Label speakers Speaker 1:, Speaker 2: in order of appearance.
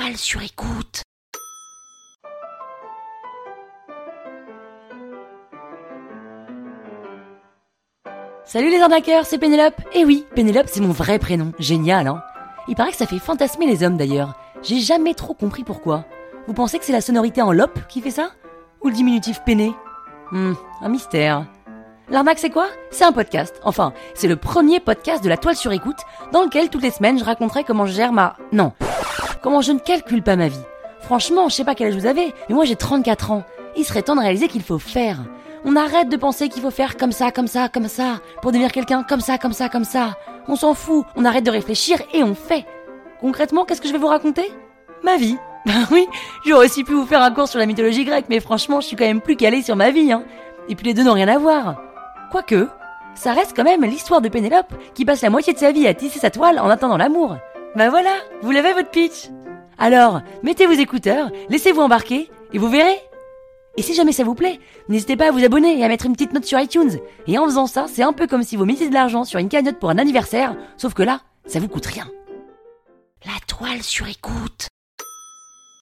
Speaker 1: toile sur écoute. Salut les arnaqueurs, c'est Pénélope. Eh oui, Pénélope, c'est mon vrai prénom. Génial, hein Il paraît que ça fait fantasmer les hommes d'ailleurs. J'ai jamais trop compris pourquoi. Vous pensez que c'est la sonorité en lop qui fait ça? Ou le diminutif péné Hmm, un mystère. L'arnaque, c'est quoi? C'est un podcast. Enfin, c'est le premier podcast de la toile sur écoute, dans lequel toutes les semaines je raconterai comment je gère ma... Non. Comment je ne calcule pas ma vie. Franchement, je sais pas quel âge vous avez, mais moi j'ai 34 ans. Il serait temps de réaliser qu'il faut faire. On arrête de penser qu'il faut faire comme ça, comme ça, comme ça, pour devenir quelqu'un comme ça, comme ça, comme ça. On s'en fout, on arrête de réfléchir et on fait. Concrètement, qu'est-ce que je vais vous raconter? Ma vie. Ben oui, j'aurais aussi pu vous faire un cours sur la mythologie grecque, mais franchement, je suis quand même plus calé sur ma vie, hein. Et puis les deux n'ont rien à voir. Quoique, ça reste quand même l'histoire de Pénélope qui passe la moitié de sa vie à tisser sa toile en attendant l'amour. Ben voilà, vous l'avez votre pitch. Alors, mettez vos écouteurs, laissez-vous embarquer, et vous verrez. Et si jamais ça vous plaît, n'hésitez pas à vous abonner et à mettre une petite note sur iTunes. Et en faisant ça, c'est un peu comme si vous mettiez de l'argent sur une cagnotte pour un anniversaire, sauf que là, ça vous coûte rien. La toile sur écoute.